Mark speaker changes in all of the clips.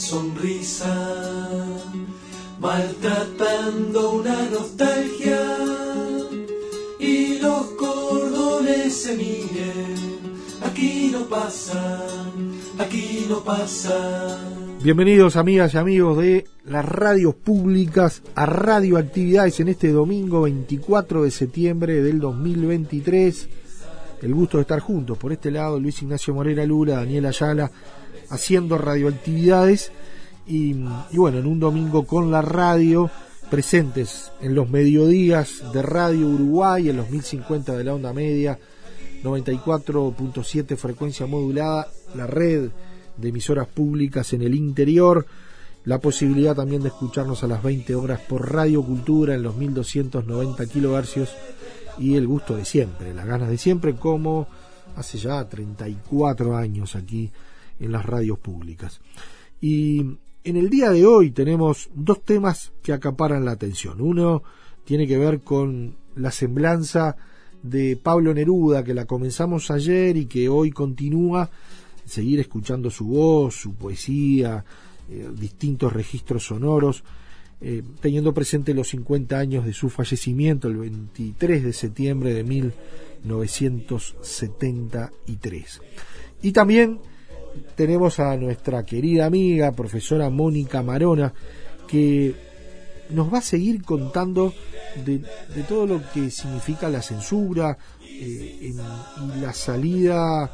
Speaker 1: Sonrisa, maltratando una nostalgia, y los cordones se miren, aquí no pasan, aquí no pasan.
Speaker 2: Bienvenidos amigas y amigos de las radios públicas a radioactividades en este domingo 24 de septiembre del 2023. El gusto de estar juntos. Por este lado, Luis Ignacio Morera Lula, Daniel Ayala, haciendo radioactividades. Y, bueno, en un domingo con la radio, presentes en los mediodías de Radio Uruguay, en los 1050 de la onda media, 94.7 frecuencia modulada, la red de emisoras públicas en el interior, la posibilidad también de escucharnos a las 20 horas por Radio Cultura en los 1290 kilohercios y el gusto de siempre, las ganas de siempre, como hace ya 34 años aquí en las radios públicas. Y en el día de hoy tenemos dos temas que acaparan la atención. Uno tiene que ver con la semblanza de Pablo Neruda, que la comenzamos ayer y que hoy continúa seguir escuchando su voz, su poesía, eh, distintos registros sonoros, eh, teniendo presente los 50 años de su fallecimiento el 23 de septiembre de 1973. Y también tenemos a nuestra querida amiga, profesora Mónica Marona, que nos va a seguir contando de, todo lo que significa la censura eh, y la salida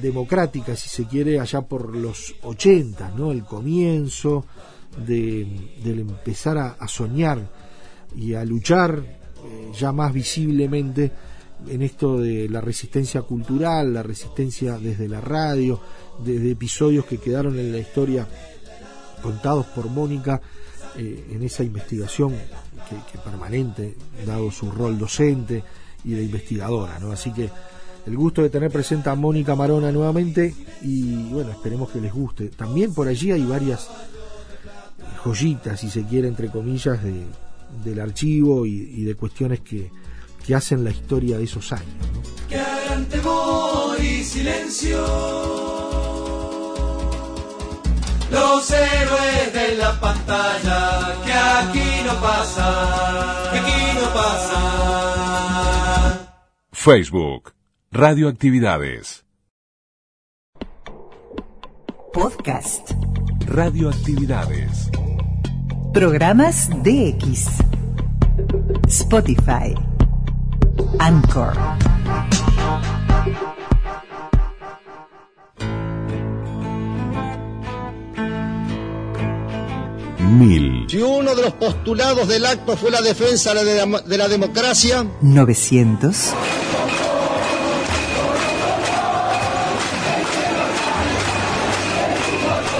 Speaker 2: democrática, si se quiere, allá por los 80, ¿no? El comienzo de, del empezar a, a, soñar y a luchar eh, ya más visiblemente en esto de la resistencia cultural, la resistencia desde la radio, desde episodios que quedaron en la historia contados por Mónica eh, en esa investigación que, permanente, dado su rol docente y de investigadora, ¿no? Así que el gusto de tener presente a Mónica Marona nuevamente y bueno, esperemos que les guste. También por allí hay varias joyitas, si se quiere, entre comillas, de, del archivo y, y de cuestiones que, que, hacen la historia de esos años. ¿no?
Speaker 1: Que hagan temor y silencio. Los héroes de la pantalla, que aquí no pasa, que aquí no pasa.
Speaker 3: Facebook Radioactividades.
Speaker 4: Podcast.
Speaker 3: Radioactividades.
Speaker 4: Programas DX. Spotify. Anchor.
Speaker 3: Mil.
Speaker 5: Si uno de los postulados del acto fue la defensa de la, de la democracia.
Speaker 4: 900.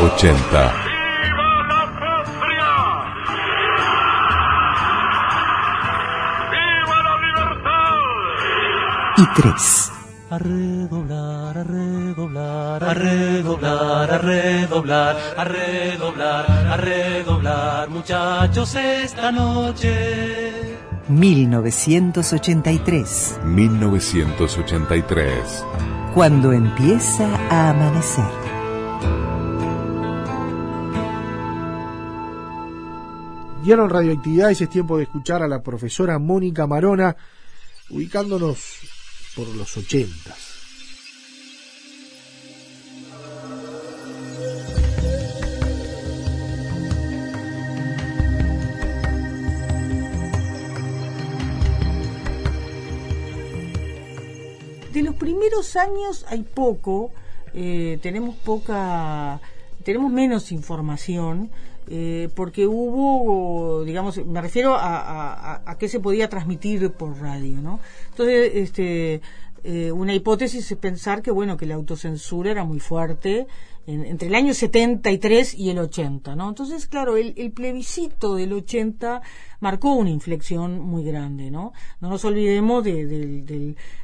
Speaker 3: Ochenta.
Speaker 4: Y 3.
Speaker 1: A redoblar, a redoblar, a redoblar, a redoblar, a redoblar, a redoblar, muchachos, esta noche.
Speaker 4: 1983.
Speaker 3: 1983.
Speaker 4: Cuando empieza a amanecer.
Speaker 2: Dieron radioactividades, es tiempo de escuchar a la profesora Mónica Marona, ubicándonos por los ochentas.
Speaker 6: de los primeros años hay poco, eh, tenemos poca, tenemos menos información, eh, porque hubo, digamos, me refiero a, a, qué se podía transmitir por radio, ¿no? Entonces, este, eh, una hipótesis es pensar que, bueno, que la autocensura era muy fuerte en, entre el año 73 y el 80, ¿no? Entonces, claro, el, el, plebiscito del 80 marcó una inflexión muy grande, ¿no? No nos olvidemos de, de,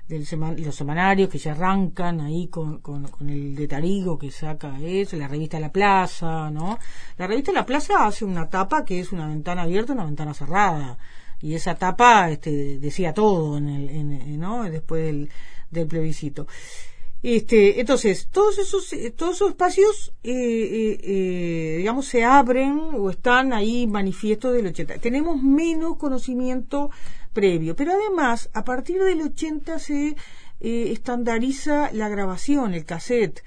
Speaker 6: de, los semanarios que ya arrancan ahí con, con, con, el de Tarigo que saca eso, la revista La Plaza, ¿no? La revista La Plaza hace una tapa que es una ventana abierta, una ventana cerrada. Y esa tapa este, decía todo en el, en, ¿no? después del, del plebiscito. Este, entonces, todos esos, todos esos espacios, eh, eh, eh, digamos, se abren o están ahí manifiestos del 80. Tenemos menos conocimiento previo, pero además, a partir del 80 se estandariza la grabación, el cassette.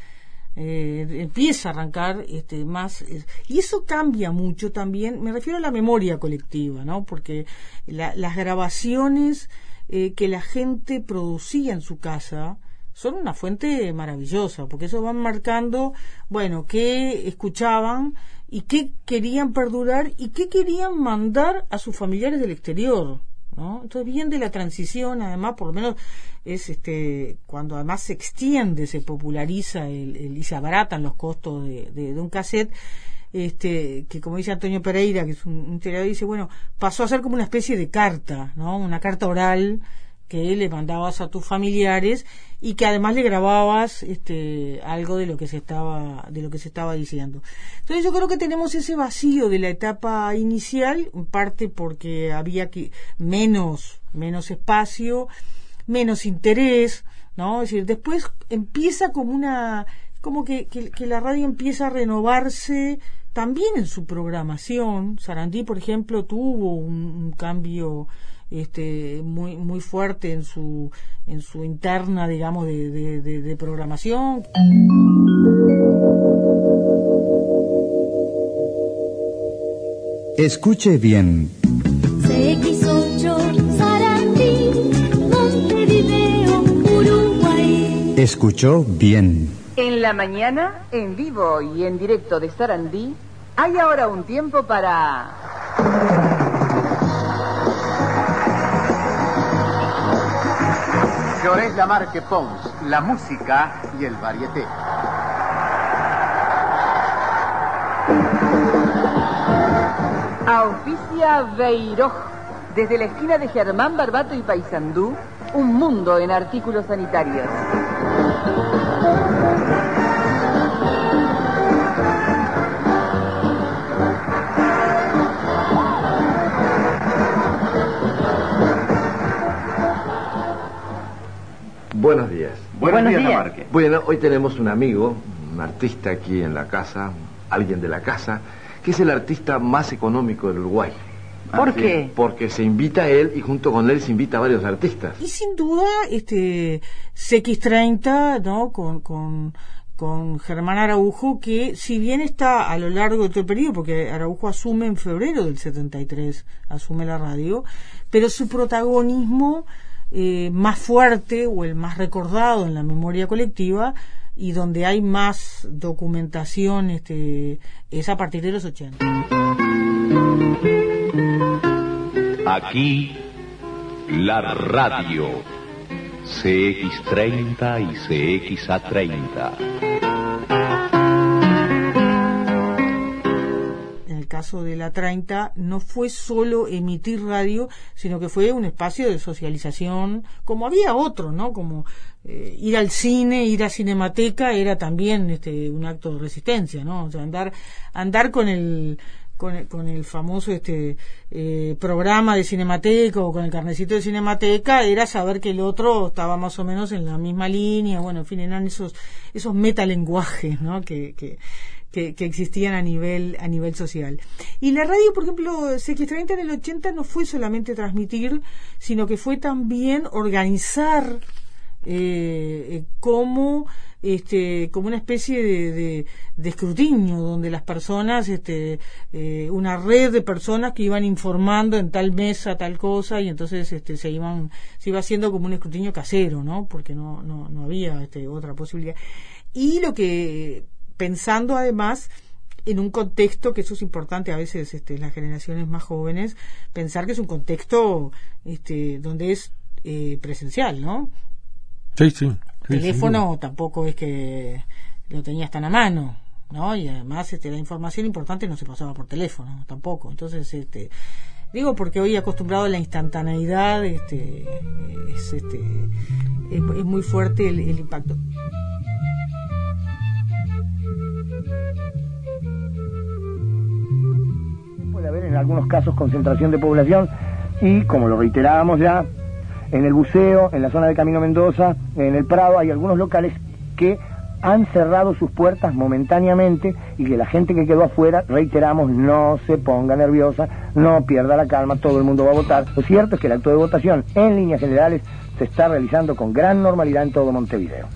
Speaker 6: empieza a arrancar este, más y eso cambia mucho también me refiero a la memoria colectiva no porque la, las grabaciones que la gente producía en su casa son una fuente maravillosa, porque eso van marcando, bueno, qué escuchaban y qué querían perdurar y qué querían mandar a sus familiares del exterior. ¿no? Entonces, bien de la transición, además, por lo menos es este cuando además se extiende, se populariza el, el y se abaratan los costos de, de, de un cassette, este, que como dice Antonio Pereira, que es un, un dice, bueno, pasó a ser como una especie de carta, ¿no? Una carta oral que le mandabas a tus familiares y que además le grababas este algo de lo que se estaba de lo que se estaba diciendo. Entonces yo creo que tenemos ese vacío de la etapa inicial en parte porque había que menos menos espacio menos interés no es decir después empieza como una como que, que, la radio empieza a renovarse también en su programación. Sarandí por ejemplo tuvo un cambio este, muy muy fuerte en su en su interna digamos de, de, de, de programación.
Speaker 7: Escuche bien.
Speaker 8: CX8 Sarandí Montevideo Uruguay
Speaker 7: escuchó bien.
Speaker 9: En la mañana en vivo y en directo de Sarandí hay ahora un tiempo para
Speaker 10: Llorés Lamarque Pons, la música y el varieté.
Speaker 9: Auspicia Beiroj, desde la esquina de Germán Barbato y Paysandú, un mundo en artículos sanitarios.
Speaker 11: Buenos,
Speaker 10: Buenos días,
Speaker 9: días.
Speaker 10: Lamarque.
Speaker 11: Bueno, hoy tenemos un amigo, un artista aquí en la casa, alguien de la casa, que es el artista más económico del Uruguay.
Speaker 9: ¿Por
Speaker 11: Así
Speaker 9: qué?
Speaker 11: es, Porque se invita a él y junto con él se invita a varios artistas.
Speaker 6: y sin duda este CX30 no con, con con Germán Araujo que si bien está a lo largo de todo el periodo porque Araujo asume en febrero del 73 asume la radio pero su protagonismo eh, más fuerte o el más recordado en la memoria colectiva y donde hay más documentación este es a partir de los 80
Speaker 12: Aquí la radio CX30 y CXA30.
Speaker 6: Caso de la 30, no fue solo emitir radio, sino que fue un espacio de socialización, como había otro, ¿no? Como eh, ir al cine, ir a cinemateca era también este, un acto de resistencia, ¿no? O sea, andar, andar con el, con el, con el famoso este eh, programa de Cinemateca o con el carnecito de Cinemateca era saber que el otro estaba más o menos en la misma línea, bueno, en fin, eran esos esos metalenguajes, ¿no? Que, que, que, existían a nivel a nivel social. Y la radio, por ejemplo, CX30 en el 80 no fue solamente transmitir, sino que fue también organizar eh, como este como una especie de, de, de escrutinio donde las personas este eh, una red de personas que iban informando en tal mesa tal cosa y entonces este se iban se iba haciendo como un escrutinio casero no porque no no, no había este otra posibilidad y lo que pensando además en un contexto que eso es importante a veces este, las generaciones más jóvenes pensar que es un contexto este, donde es eh, presencial no
Speaker 2: Sí, sí.
Speaker 6: teléfono tampoco es que lo tenías tan a mano, ¿no? Y además este, la información importante no se pasaba por teléfono tampoco. Entonces, este, digo porque hoy acostumbrado a la instantaneidad, este, es, este, es, es muy fuerte el, el impacto.
Speaker 13: Haber en algunos casos concentración de población y, como lo reiterábamos ya, en el buceo, en la zona de Camino Mendoza, en el Prado, hay algunos locales que han cerrado sus puertas momentáneamente y que la gente que quedó afuera, reiteramos, no se ponga nerviosa, no pierda la calma, todo el mundo va a votar. Lo cierto es que el acto de votación, en líneas generales, se está realizando con gran normalidad en todo Montevideo.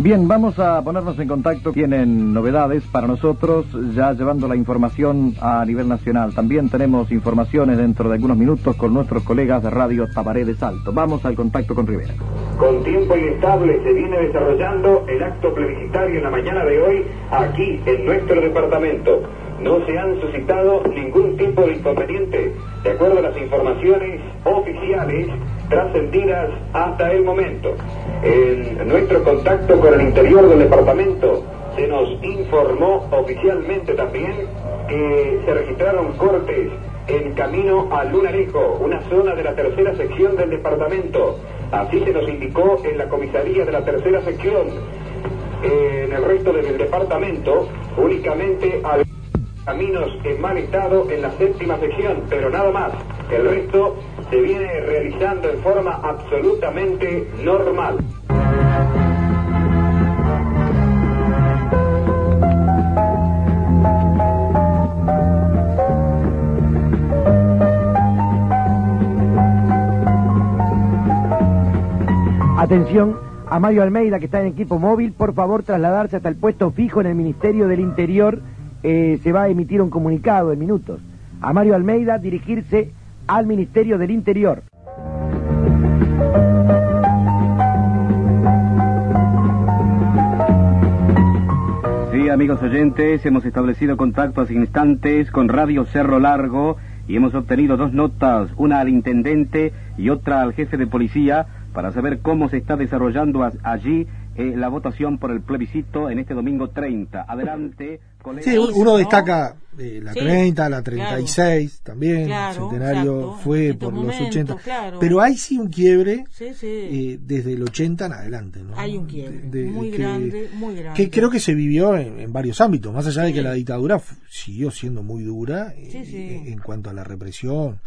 Speaker 14: Bien, vamos a ponernos en contacto. Tienen novedades para nosotros, ya llevando la información a nivel nacional. También tenemos informaciones dentro de algunos minutos con nuestros colegas de Radio Tabaré de Salto. Vamos al contacto con Rivera.
Speaker 15: Con tiempo inestable se viene desarrollando el acto plebiscitario en la mañana de hoy aquí en nuestro departamento. No se han suscitado ningún tipo de inconveniente, de acuerdo a las informaciones oficiales trascendidas hasta el momento. En nuestro contacto con el interior del departamento se nos informó oficialmente también que se registraron cortes en camino a Lunarejo, una zona de la tercera sección del departamento. Así se nos indicó en la comisaría de la tercera sección. En el resto del departamento, únicamente hay caminos en mal estado en la séptima sección, pero nada más. El resto se viene realizando en forma absolutamente normal.
Speaker 13: Atención a Mario Almeida que está en equipo móvil, por favor trasladarse hasta el puesto fijo en el Ministerio del Interior. Eh, se va a emitir un comunicado en minutos. A Mario Almeida dirigirse al Ministerio del Interior.
Speaker 14: Sí, amigos oyentes, hemos establecido contacto instantes con Radio Cerro Largo y hemos obtenido dos notas, una al intendente y otra al jefe de policía, para saber cómo se está desarrollando allí eh, la votación por el plebiscito en este domingo 30. Adelante, colegas.
Speaker 2: Sí, un- uno destaca eh, la
Speaker 6: Sí,
Speaker 2: 30, la 36 también,
Speaker 6: Claro,
Speaker 2: centenario
Speaker 6: exacto,
Speaker 2: fue
Speaker 6: en
Speaker 2: por los
Speaker 6: momentos,
Speaker 2: 80.
Speaker 6: claro.
Speaker 2: Pero hay sí un quiebre
Speaker 6: Sí, sí.
Speaker 2: eh, desde el 80 en adelante, ¿no?
Speaker 6: Hay un quiebre
Speaker 2: De-
Speaker 6: muy
Speaker 2: que-
Speaker 6: grande, muy grande.
Speaker 2: Que creo que se vivió en, en varios ámbitos, más allá de que la dictadura siguió siendo muy dura eh,
Speaker 6: Sí, sí.
Speaker 2: En, en cuanto a la represión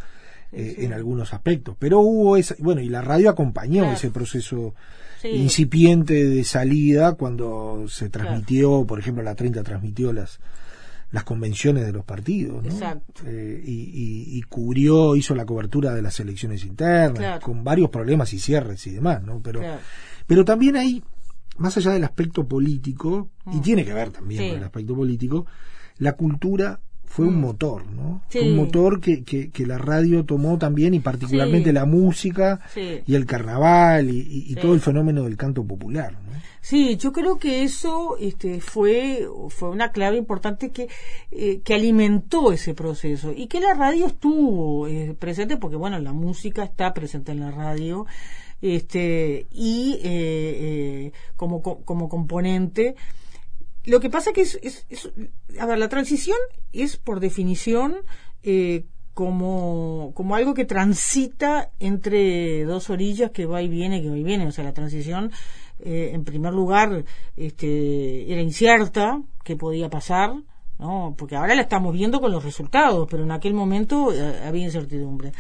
Speaker 2: eh, en algunos aspectos. Pero hubo esa, bueno, y la radio acompañó
Speaker 6: Claro.
Speaker 2: ese proceso
Speaker 6: Sí.
Speaker 2: incipiente de salida cuando se transmitió, por ejemplo, la 30 transmitió las las convenciones de los partidos, ¿no?
Speaker 6: Exacto.
Speaker 2: Eh, y, y- y cubrió, hizo la cobertura de las elecciones internas,
Speaker 6: Claro.
Speaker 2: con varios problemas y cierres y demás, ¿no? Pero,
Speaker 6: Claro.
Speaker 2: pero también hay, más allá del aspecto político, y
Speaker 6: Mm.
Speaker 2: tiene que ver también
Speaker 6: Sí.
Speaker 2: con el aspecto político, la cultura fue un motor, ¿no?
Speaker 6: Sí.
Speaker 2: Fue un motor que, que, que la radio tomó también, y particularmente
Speaker 6: Sí.
Speaker 2: la música
Speaker 6: Sí.
Speaker 2: y el carnaval y, y- y
Speaker 6: Sí.
Speaker 2: todo el fenómeno del canto popular, ¿no?
Speaker 6: Sí, yo creo que eso este, fue, fue una clave importante que, eh, que alimentó ese proceso y que la radio estuvo eh, presente porque, bueno, la música está presente en la radio este, y eh, eh, como, co- como componente lo que pasa que es, es- es- a ver, la transición es por definición eh, como, como algo que transita entre dos orillas que va y viene, que va y viene. O sea, la transición, eh, en primer lugar, este, era incierta, qué podía pasar, ¿no? Porque ahora la estamos viendo con los resultados, pero en aquel momento eh, había incertidumbre.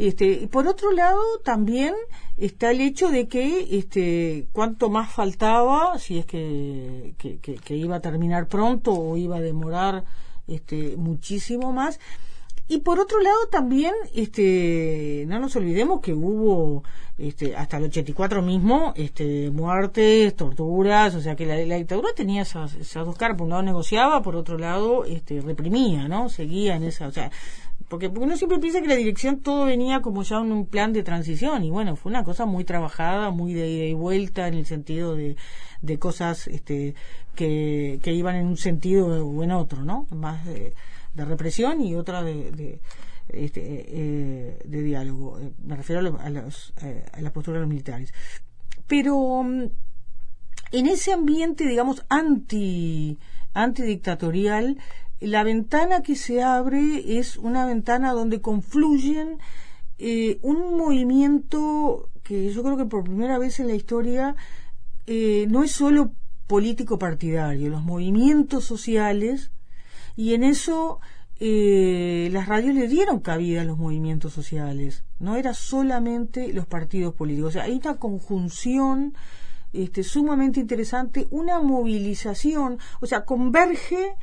Speaker 6: Este, y por otro lado, también está el hecho de que este, cuanto más faltaba, si es que, que, que- que iba a terminar pronto o iba a demorar este, muchísimo más. Y por otro lado también, este, no nos olvidemos que hubo este, hasta el 84 mismo este, muertes, torturas, o sea que la, la dictadura tenía esas, esas dos caras, por un lado negociaba, por otro lado este, reprimía, ¿no? Seguía en esa, o sea, porque, uno siempre piensa que la dirección todo venía como ya en un plan de transición y bueno, fue una cosa muy trabajada, muy de ida y vuelta en el sentido de, de cosas este, que, que iban en un sentido o en otro, ¿no? Más de, represión y otra de, de, este, eh, de diálogo. Me refiero a, lo- a los, eh, a la postura de los militares. Pero mm, en ese ambiente, digamos, anti, antidictatorial, la ventana que se abre es una ventana donde confluyen eh, un movimiento que yo creo que por primera vez en la historia eh, no es solo político partidario, los movimientos sociales, y en eso eh, las radios le dieron cabida a los movimientos sociales, no era solamente los partidos políticos, o sea, hay una conjunción este, sumamente interesante, una movilización, o sea, converge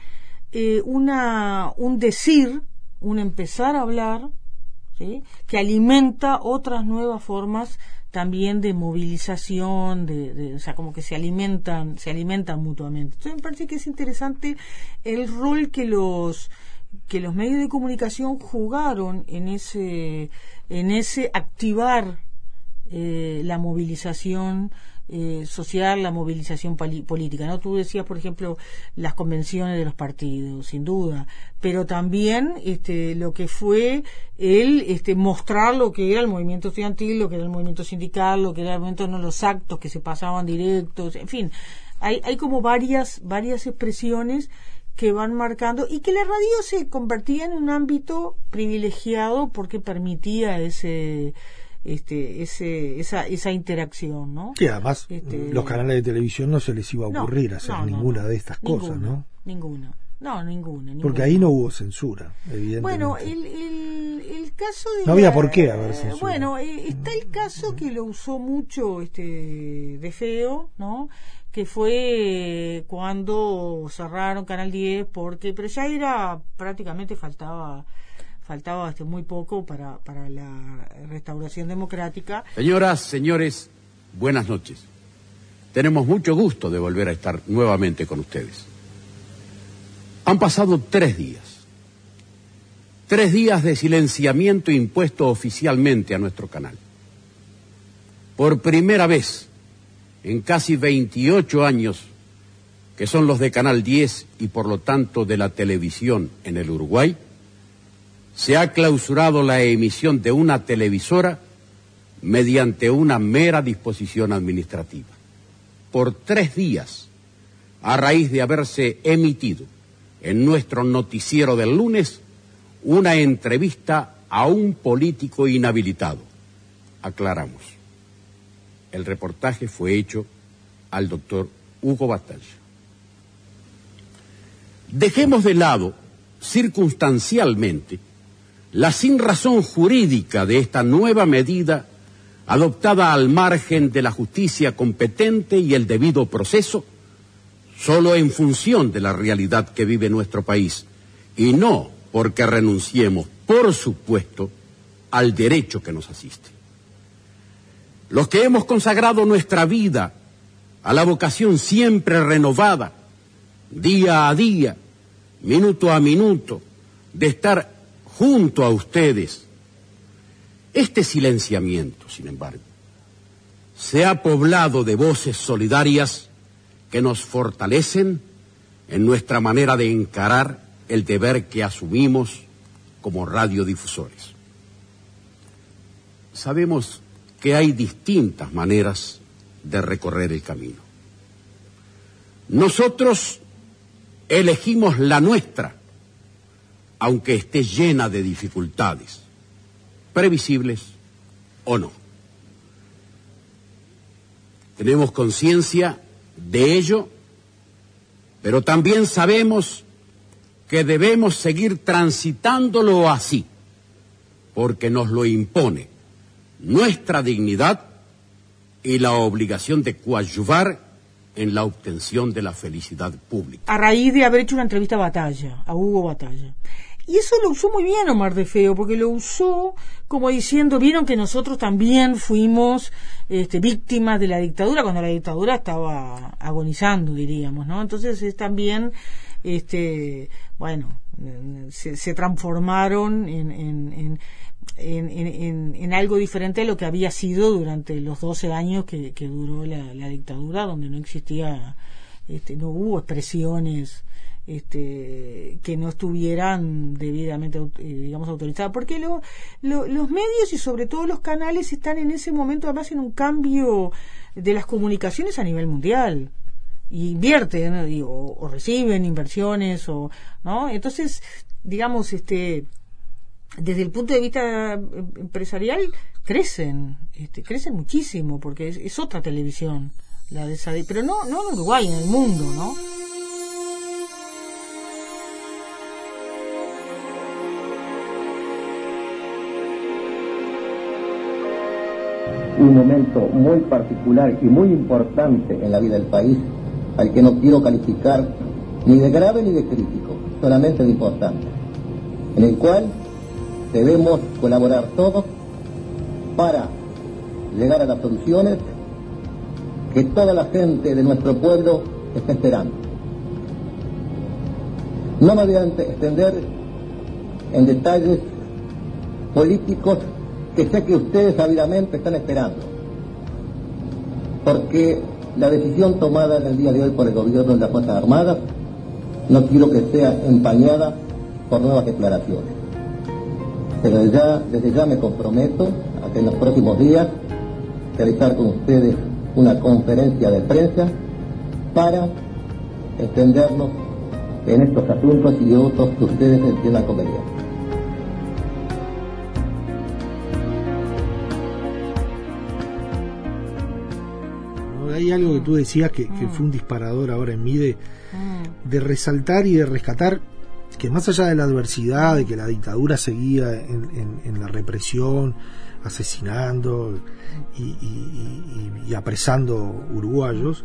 Speaker 6: eh, una, un decir, un empezar a hablar, que alimenta otras nuevas formas también de movilización, de- o sea, como que se alimentan, se alimentan mutuamente. Entonces me parece que es interesante el rol que los que los medios de comunicación jugaron en ese en ese activar eh, la movilización eh, social, la movilización política. ¿no? Tú decías, por ejemplo, las convenciones de los partidos, sin duda, pero también este, lo que fue el este, mostrar lo que era el movimiento estudiantil, lo que era el movimiento sindical, lo que era el movimiento, no los actos que se pasaban directos, en fin, hay, hay como varias, varias expresiones que van marcando y que la radio se convertía en un ámbito privilegiado porque permitía ese este ese esa esa interacción no
Speaker 2: Que además
Speaker 6: Este-
Speaker 2: los canales de televisión no se les iba a
Speaker 6: No,
Speaker 2: ocurrir hacer
Speaker 6: no,
Speaker 2: ninguna
Speaker 6: no.
Speaker 2: de estas
Speaker 6: Ninguna,
Speaker 2: cosas, ¿no?
Speaker 6: ninguna no ninguna,
Speaker 2: Porque
Speaker 6: ninguna.
Speaker 2: ahí no hubo censura, evidentemente.
Speaker 6: bueno el, el, el caso de
Speaker 2: No había
Speaker 6: la-
Speaker 2: por qué haber censura.
Speaker 6: bueno eh, está el caso que lo usó mucho este de feo no que fue cuando cerraron Canal 10 porque pero ya era prácticamente faltaba faltaba este, muy poco para, para la restauración democrática
Speaker 16: Señoras, señores, buenas noches. Tenemos mucho gusto de volver a estar nuevamente con ustedes. Han pasado tres días. Tres días de silenciamiento impuesto oficialmente a nuestro canal. Por primera vez en casi 28 años, que son los de Canal 10 y por lo tanto de la televisión en el Uruguay, se ha clausurado la emisión de una televisora mediante una mera disposición administrativa. Por tres días, a raíz de haberse emitido en nuestro noticiero del lunes una entrevista a un político inhabilitado. Aclaramos. El reportaje fue hecho al doctor Hugo Batalla. Dejemos de lado, circunstancialmente, la sin razón jurídica de esta nueva medida adoptada al margen de la justicia competente y el debido proceso, solo en función de la realidad que vive nuestro país, y no porque renunciemos, por supuesto, al derecho que nos asiste. Los que hemos consagrado nuestra vida a la vocación siempre renovada, día a día, minuto a minuto, de estar junto a ustedes, este silenciamiento, sin embargo, se ha poblado de voces solidarias que nos fortalecen en nuestra manera de encarar el deber que asumimos como radiodifusores. Sabemos que hay distintas maneras de recorrer el camino. Nosotros elegimos la nuestra, aunque esté llena de dificultades, previsibles o no. Tenemos conciencia de ello, pero también sabemos que debemos seguir transitándolo así, porque nos lo impone nuestra dignidad y la obligación de coadyuvar en la obtención de la felicidad pública.
Speaker 6: A raíz de haber hecho una entrevista a Batalla, a Hugo Batalla. Y eso lo usó muy bien Omar de Feo, porque lo usó como diciendo, vieron que nosotros también fuimos este, víctimas de la dictadura, cuando la dictadura estaba agonizando, diríamos, ¿no? Entonces es también, este, bueno, se, se transformaron en, en en, en, en, algo diferente a lo que había sido durante los 12 años que, duró la, dictadura, donde no existía, este, no hubo expresiones este, que no estuvieran debidamente, eh, digamos, autorizadas. Porque lo, lo, los medios y sobre todo los canales están en ese momento además en un cambio de las comunicaciones a nivel mundial y invierten o reciben inversiones o no entonces digamos este desde el punto de vista empresarial crecen, este, crecen muchísimo porque es, otra televisión la de esa, pero no, no en Uruguay, en el mundo, ¿no?
Speaker 17: Un momento muy particular y muy importante en la vida del país, al que no quiero calificar ni de grave ni de crítico, solamente de importante, en el cual debemos colaborar todos para llegar a las soluciones que toda la gente de nuestro pueblo está esperando. No me voy a extender en detalles políticos que sé que ustedes sabidamente están esperando, porque la decisión tomada en el día de hoy por el gobierno de las Fuerzas Armadas no quiero que sea empañada por nuevas declaraciones. Pero ya, desde ya me comprometo a que en los próximos días realizar con ustedes una conferencia de prensa para extendernos en estos asuntos y otros que ustedes entiendan conveniente.
Speaker 2: Hay algo que tú decías que, que, fue un disparador ahora en mí de, de resaltar y de rescatar que más allá de la adversidad, de que la dictadura seguía en, en, en la represión, asesinando y, y, y, y, apresando uruguayos,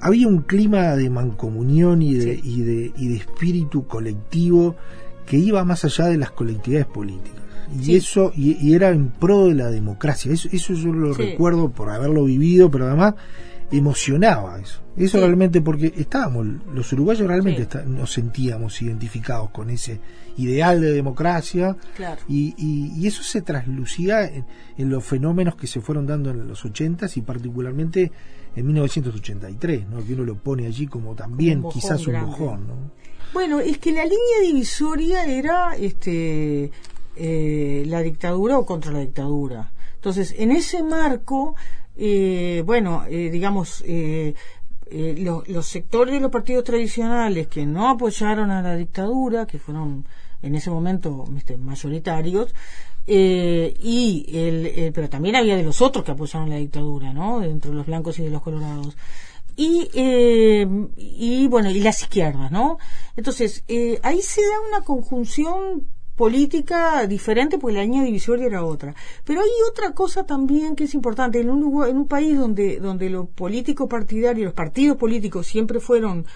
Speaker 2: había un clima de mancomunión y de, sí. de, y de espíritu colectivo que iba más allá de las colectividades políticas. Y sí. eso, y, era en pro de la democracia. Eso, eso yo lo sí. recuerdo por haberlo vivido, pero además emocionaba eso. Eso sí. realmente porque estábamos, los uruguayos realmente sí. está, nos sentíamos identificados con ese ideal de democracia
Speaker 6: claro.
Speaker 2: y, y, y, eso se traslucía en, en, los fenómenos que se fueron dando en los ochentas y particularmente en 1983, ¿no? que uno lo pone allí como también
Speaker 6: un
Speaker 2: quizás un bojón. ¿no?
Speaker 6: Bueno, es que la línea divisoria era este eh, la dictadura o contra la dictadura. Entonces, en ese marco eh, bueno, eh, digamos, eh, eh, lo, los sectores de los partidos tradicionales que no apoyaron a la dictadura, que fueron en ese momento ¿viste? mayoritarios, eh, y el, el, pero también había de los otros que apoyaron la dictadura, ¿no? Entre los blancos y de los colorados. Y, eh, y bueno, y las izquierdas, ¿no? Entonces, eh, ahí se da una conjunción política diferente porque la línea divisoria era otra. Pero hay otra cosa también que es importante. En un, en un país donde, donde los políticos partidarios, los partidos políticos siempre fueron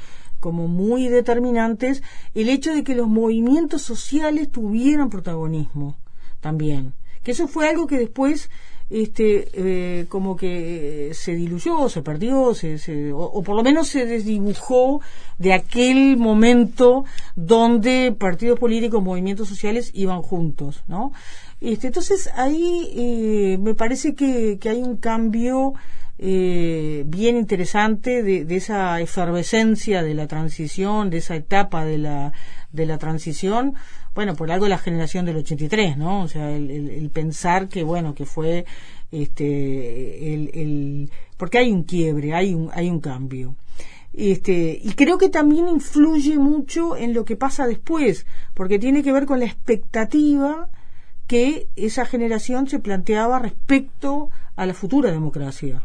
Speaker 6: como muy determinantes, el hecho de que los movimientos sociales tuvieran protagonismo también. Que eso fue algo que después este eh, como que se diluyó, se perdió, se, se, o, por lo menos se desdibujó de aquel momento donde partidos políticos, movimientos sociales iban juntos, ¿no? Este, entonces ahí eh, me parece que, que, hay un cambio eh, bien interesante de, de, esa efervescencia de la transición, de esa etapa de la, de la transición, bueno, por algo la generación del 83, ¿no? O sea, el, el, pensar que, bueno, que fue, este, el, el, porque hay un quiebre, hay un, hay un cambio. Este, y creo que también influye mucho en lo que pasa después, porque tiene que ver con la expectativa que esa generación se planteaba respecto a la futura democracia.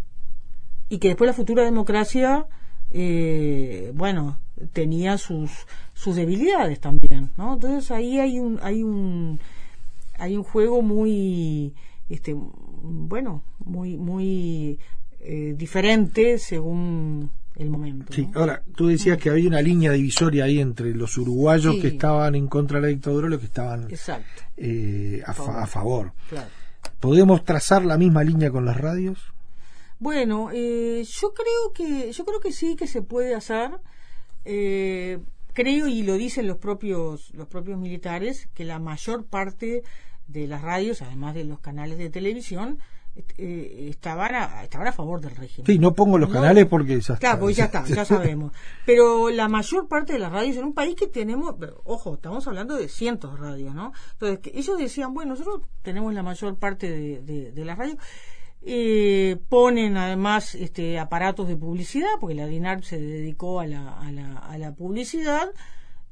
Speaker 6: Y que después la futura democracia, eh, bueno, tenía sus, sus debilidades también, ¿no? Entonces ahí hay un, hay un, hay un juego muy, este, bueno, muy, muy eh, diferente según el momento.
Speaker 2: Sí, ahora, tú decías que había una línea divisoria ahí entre los uruguayos
Speaker 6: Sí.
Speaker 2: que estaban en contra de la dictadura y los que estaban eh, a, fa- a favor.
Speaker 6: Claro.
Speaker 2: ¿Podemos trazar la misma línea con las radios?
Speaker 6: Bueno, eh, yo creo que yo creo que sí que se puede hacer. Eh, creo y lo dicen los propios los propios militares que la mayor parte de las radios, además de los canales de televisión, eh, estaban a, estaban a favor del régimen.
Speaker 2: Sí, no pongo los
Speaker 6: No.
Speaker 2: canales porque ya
Speaker 6: Claro,
Speaker 2: está.
Speaker 6: pues ya está, ya sabemos. Pero la mayor parte de las radios en un país que tenemos, ojo, estamos hablando de cientos de radios, ¿no? Entonces, que ellos decían, bueno, nosotros tenemos la mayor parte de, de, de las radios. Eh, ponen además este aparatos de publicidad, porque la DINAR se dedicó a la, a la, a la publicidad.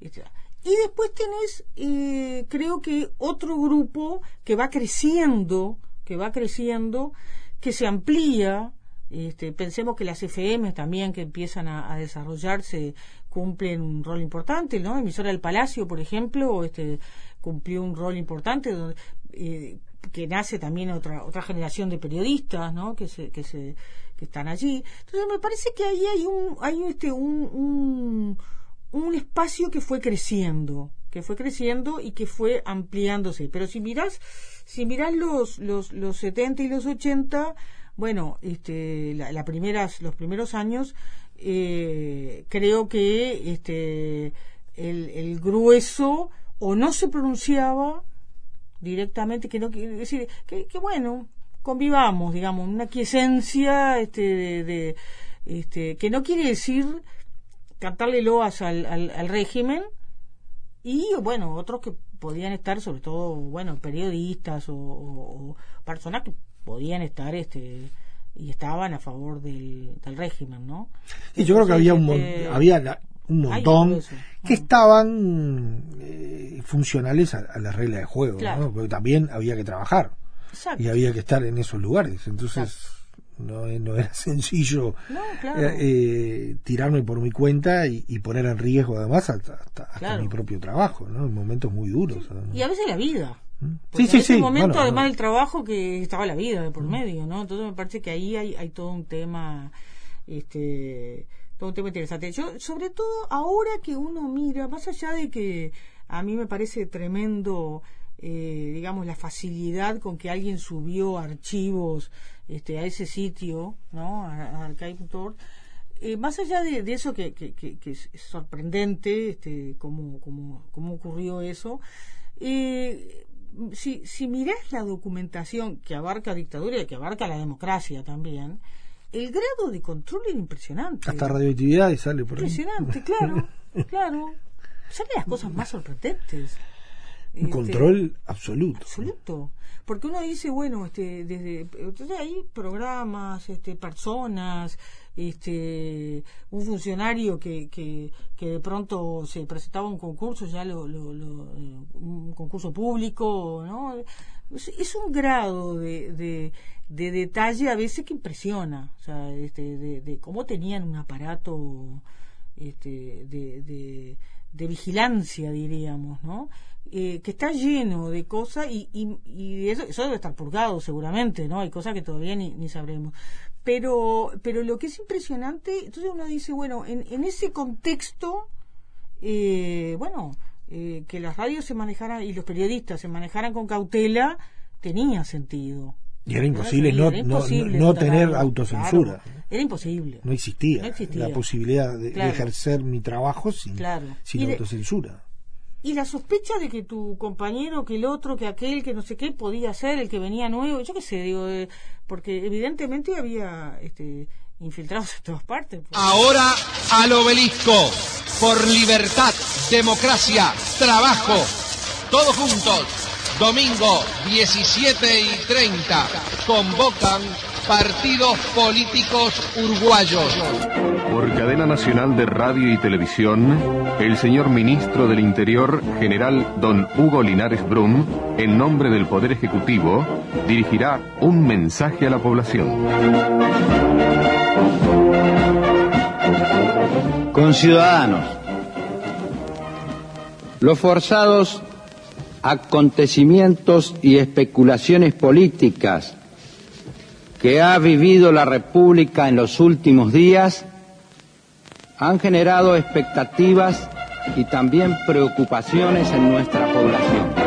Speaker 6: este, y después tenés, eh, creo que otro grupo que va creciendo, que va creciendo, que se amplía. Este, pensemos que las FM también que empiezan a, a desarrollarse cumplen un rol importante, ¿no? Emisora del Palacio, por ejemplo, este, cumplió un rol importante donde, eh, que nace también otra otra generación de periodistas, ¿no? Que se que se que están allí. Entonces me parece que ahí hay un hay este un, un espacio que fue creciendo, que fue creciendo y que fue ampliándose. Pero si mirás, si mirás los, los, los 70 y los 80, bueno, este, la, la primeras, los primeros años, eh, creo que este, el grueso o no se pronunciaba directamente, que no quiere decir, que, que bueno, convivamos, digamos, una quiesencia este, de, de, este, que no quiere decir cantarle loas al, al, al régimen y bueno otros que podían estar sobre todo bueno periodistas o, o- o personas que podían estar este y estaban a favor del, del régimen no
Speaker 2: Sí, yo creo que había un,
Speaker 6: Este,
Speaker 2: había la- un montón que estaban eh, funcionales a, a la regla de juego,
Speaker 6: Claro.
Speaker 2: ¿no? porque también había que trabajar
Speaker 6: Exacto.
Speaker 2: y había que estar en esos lugares. Entonces no, no era sencillo
Speaker 6: No, claro.
Speaker 2: eh, eh, tirarme por mi cuenta y, y poner en riesgo además hasta, hasta- hasta
Speaker 6: Claro.
Speaker 2: mi propio trabajo, ¿no? en momentos muy duros.
Speaker 6: y a veces la vida
Speaker 2: Sí,
Speaker 6: Porque
Speaker 2: sí,
Speaker 6: en ese
Speaker 2: sí,
Speaker 6: momento,
Speaker 2: bueno,
Speaker 6: además del trabajo, que estaba la vida de por medio, ¿no? Entonces me parece que ahí hay, hay todo un tema, este, todo un tema interesante. Yo, sobre todo ahora que uno mira, más allá de que a mí me parece tremendo, eh, digamos, la facilidad con que alguien subió archivos este, a ese sitio, ¿no? A, eh, más allá de, eso que, que, que- que es sorprendente, este, cómo, cómo, cómo ocurrió eso, eh, si, si mirás la documentación que abarca dictadura y que abarca la democracia también, el grado de control era impresionante.
Speaker 2: Hasta radioactividad y sale por ahí.
Speaker 6: Impresionante, claro, claro. Salen las cosas más sorprendentes.
Speaker 2: Un
Speaker 6: Este,
Speaker 2: control absoluto.
Speaker 6: absoluto porque uno dice bueno este desde entonces hay programas este personas este un funcionario que, que, que de pronto se presentaba un concurso ya lo, lo, lo- eh, un concurso público no es, es un grado de, de, de detalle a veces que impresiona o sea este de, de cómo tenían un aparato este, de, de, de vigilancia, diríamos, ¿no? Eh, que está lleno de cosas y, y, y eso, eso debe estar purgado seguramente, ¿no? Hay cosas que todavía ni, ni sabremos. Pero, pero lo que es impresionante, entonces uno dice, bueno, en, en ese contexto, eh, bueno, eh, que las radios se manejaran y los periodistas se manejaran con cautela, tenía sentido.
Speaker 2: Y era imposible no, no,
Speaker 6: imposible
Speaker 2: no tener
Speaker 6: claro.
Speaker 2: autocensura.
Speaker 6: Era imposible.
Speaker 2: No existía,
Speaker 6: No existía.
Speaker 2: la posibilidad de, ejercer mi trabajo sin,
Speaker 6: Claro.
Speaker 2: sin
Speaker 6: Y de-
Speaker 2: autocensura.
Speaker 6: Y la sospecha de que tu compañero, que el otro, que aquel, que no sé qué, podía ser el que venía nuevo, yo qué sé, digo, eh, porque evidentemente había este, infiltrados en todas partes. pues.
Speaker 18: Ahora al obelisco. Por libertad, democracia, trabajo. Todos juntos. Domingo 17 y 30. Convocan partidos políticos uruguayos.
Speaker 3: Por cadena nacional de radio y televisión, el señor ministro del Interior, general don Hugo Linares Brum, en nombre del Poder Ejecutivo, dirigirá un mensaje a la población.
Speaker 19: Conciudadanos, los forzados acontecimientos y especulaciones políticas que ha vivido la República en los últimos días han generado expectativas y también preocupaciones en nuestra población.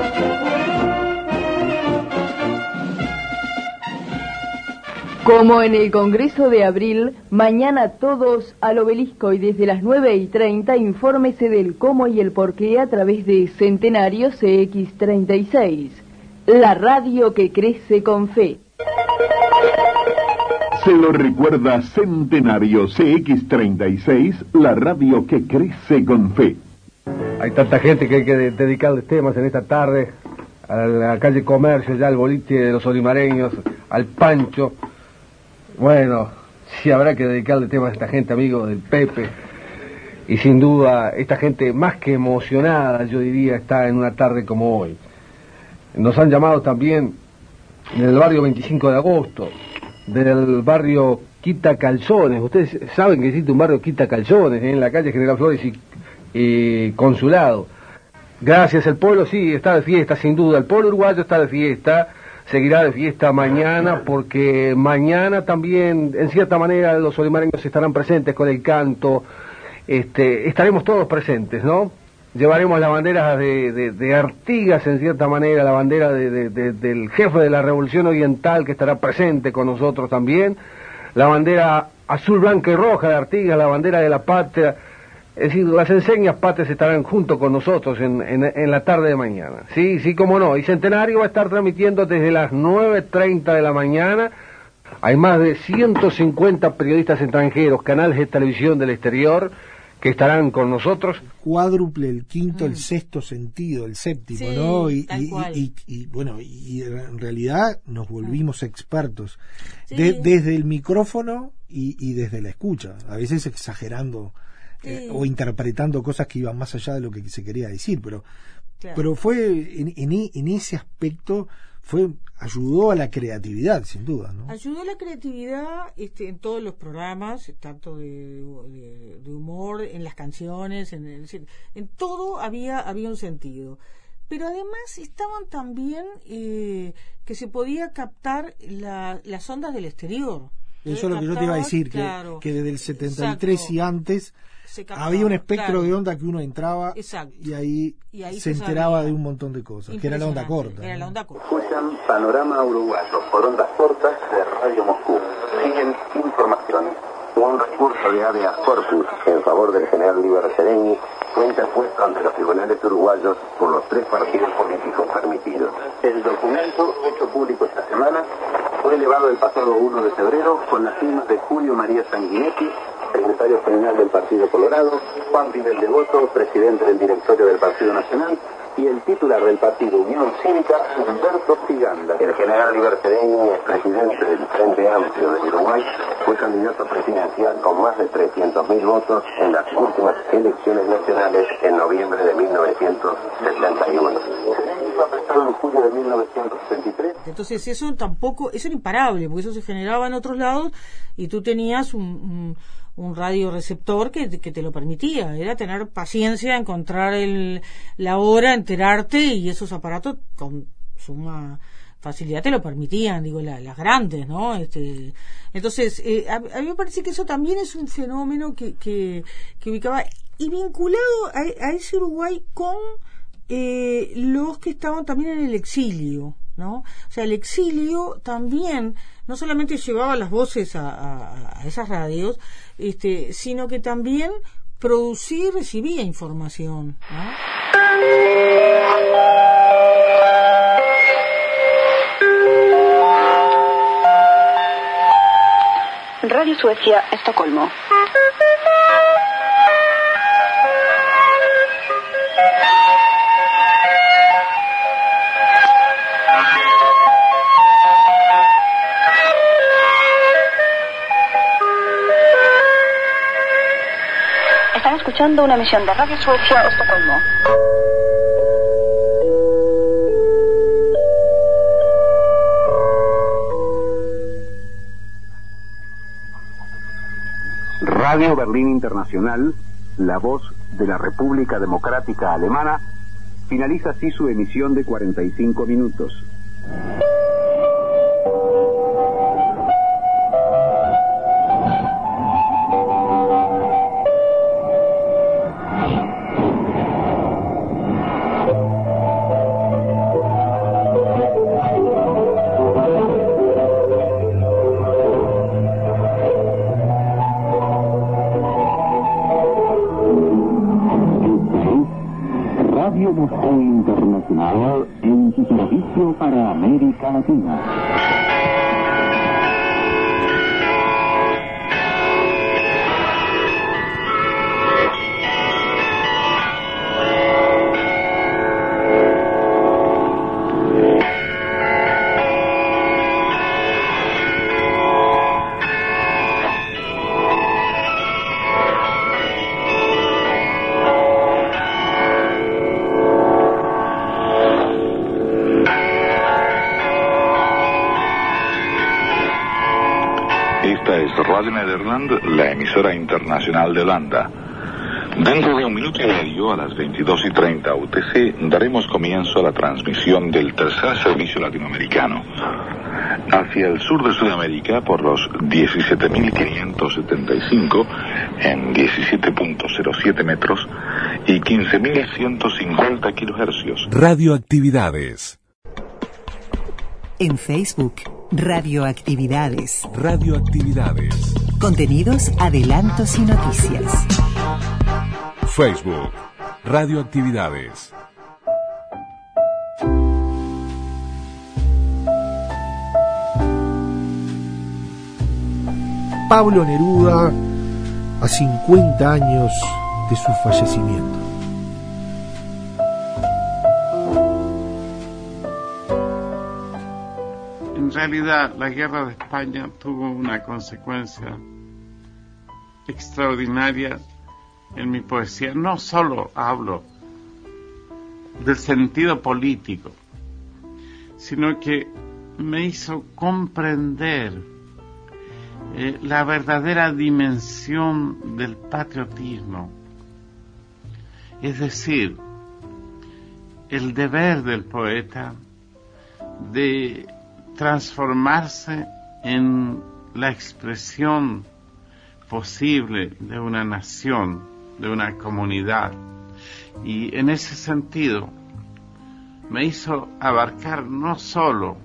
Speaker 9: Como en el Congreso de abril, mañana todos al obelisco y desde las 9 y 30 infórmese del cómo y el por qué a través de Centenario CX36, la radio que crece con fe.
Speaker 20: Se lo recuerda Centenario CX36, la radio que crece con fe.
Speaker 21: Hay tanta gente que hay que de- dedicarles temas en esta tarde. A la calle Comercio, ya al boliche de los olimareños, al Pancho. Bueno, sí habrá que dedicarle temas a esta gente, amigo del Pepe. Y sin duda, esta gente más que emocionada, yo diría, está en una tarde como hoy. Nos han llamado también del barrio 25 de agosto, del barrio Quita Calzones. Ustedes saben que existe un barrio Quita Calzones ¿eh? en la calle General Flores y Consulado. Gracias, el pueblo sí está de fiesta, sin duda. El pueblo uruguayo está de fiesta, seguirá de fiesta mañana, porque mañana también, en cierta manera, los olimareños estarán presentes con el canto. Este, estaremos todos presentes, ¿no? Llevaremos la bandera de, de- de Artigas, en cierta manera, la bandera de- de- de- del jefe de la Revolución Oriental, que estará presente con nosotros también. La bandera azul, blanca y roja de Artigas, la bandera de la patria. Es decir, las enseñas patrias estarán junto con nosotros en, en- en la tarde de mañana. Sí, sí, cómo no. Y Centenario va a estar transmitiendo desde las 9.30 de la mañana. Hay más de 150 periodistas extranjeros, canales de televisión del exterior, que estarán con nosotros.
Speaker 2: cuádruple, el quinto, el sexto sentido, el séptimo,
Speaker 6: Sí,
Speaker 2: ¿no? Y,
Speaker 6: tal
Speaker 2: y-
Speaker 6: cual.
Speaker 2: y- y, bueno, y en realidad nos volvimos expertos
Speaker 6: Sí.
Speaker 2: de- desde el micrófono y, y desde la escucha, a veces exagerando eh, o interpretando cosas que iban más allá de lo que se quería decir, pero
Speaker 6: Claro.
Speaker 2: pero fue en, en, en ese aspecto fue ayudó a la creatividad, sin duda, ¿no?
Speaker 6: Ayudó a la creatividad este, en todos los programas, tanto de, de- de humor, en las canciones, en, el- en todo había, había un sentido. Pero además estaban también eh, que se podía captar la- las ondas del exterior.
Speaker 2: Eso es lo que yo te iba a decir, que, que desde el 73
Speaker 6: Exacto.
Speaker 2: y antes
Speaker 6: Se captaba,
Speaker 2: había un espectro
Speaker 6: claro.
Speaker 2: de onda que uno entraba
Speaker 6: Exacto.
Speaker 2: y ahí,
Speaker 6: Y ahí
Speaker 2: se
Speaker 6: se
Speaker 2: enteraba
Speaker 6: sabía.
Speaker 2: de un montón de cosas, que era la onda corta.
Speaker 6: Era
Speaker 2: ¿no?
Speaker 6: la onda corta.
Speaker 22: Escuchan Panorama Uruguayo por ondas cortas de Radio Moscú. Siguen informaciones. Un recurso de habeas corpus en favor del general Líber Sereni fue interpuesto ante los tribunales uruguayos por los tres partidos políticos permitidos. El documento, hecho público esta semana, fue elevado el pasado 1 de febrero con las firmas de Julio María Sanguinetti, secretario general del Partido Colorado, Juan Pinel Devoto, presidente del directorio del Partido Nacional, y el titular del partido Unión Cívica, Humberto Figanda. El general Libercedeño, presidente del Frente Amplio de Uruguay, fue candidato presidencial con más de 300.000 votos en las últimas elecciones nacionales en noviembre de 1971. Fue arrestado en julio de 1963.
Speaker 6: Entonces eso tampoco, eso era imparable, porque eso se generaba en otros lados y tú tenías un, un, un radioreceptor que, que te lo permitía, era tener paciencia, encontrar el, la hora, enterarte y esos aparatos con suma facilidad te lo permitían, digo, la- las grandes, ¿no? Este, entonces, eh, a, a mí me parece que eso también es un fenómeno que, que, que ubicaba y vinculado a, a ese Uruguay con eh, los que estaban también en el exilio, ¿no? O sea, el exilio también no solamente llevaba las voces a, esas radios, este, sino que también producía y recibía información.
Speaker 23: Radio Suecia, Estocolmo.
Speaker 24: Escuchando una emisión de Radio Suecia, Estocolmo.
Speaker 25: Radio Berlín Internacional, la voz de la República Democrática Alemana, finaliza así su emisión de 45 minutos. Radio
Speaker 23: Nederland, la emisora internacional de Holanda. Dentro de un minuto y medio, a las 22 y 30 UTC, daremos comienzo a la transmisión del tercer servicio latinoamericano. Hacia el sur de Sudamérica, por los 17.575 en 17.07 metros y 15.150 kilohercios.
Speaker 26: Radioactividades. En Facebook, Radioactividades. Radioactividades. Contenidos, adelantos y noticias.
Speaker 27: Facebook, Radioactividades.
Speaker 2: Pablo Neruda a 50 años de su fallecimiento.
Speaker 28: Realidad, la guerra de España tuvo una consecuencia extraordinaria en mi poesía. No solo hablo del sentido político, sino que me hizo comprender eh, la verdadera dimensión del patriotismo. Es decir, el deber del poeta de transformarse en la expresión posible de una nación, de una comunidad. Y en ese sentido me hizo abarcar no solo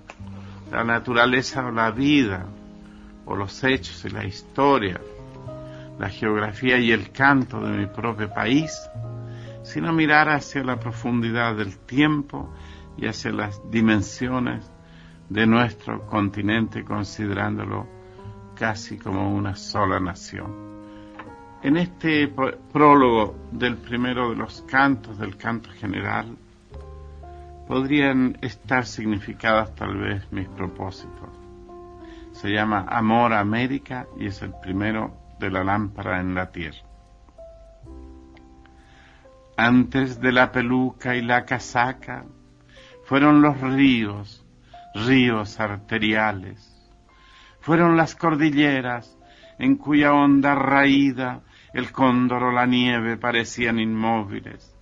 Speaker 28: la naturaleza o la vida, o los hechos y la historia, la geografía y el canto de mi propio país, sino mirar hacia la profundidad del tiempo y hacia las dimensiones de nuestro continente considerándolo casi como una sola nación. En este prólogo del primero de los cantos del canto general podrían estar significadas tal vez mis propósitos. Se llama Amor a América y es el primero de la lámpara en la tierra. Antes de la peluca y la casaca fueron los ríos, ríos arteriales. Fueron las cordilleras en cuya onda raída el cóndor o la nieve parecían inmóviles.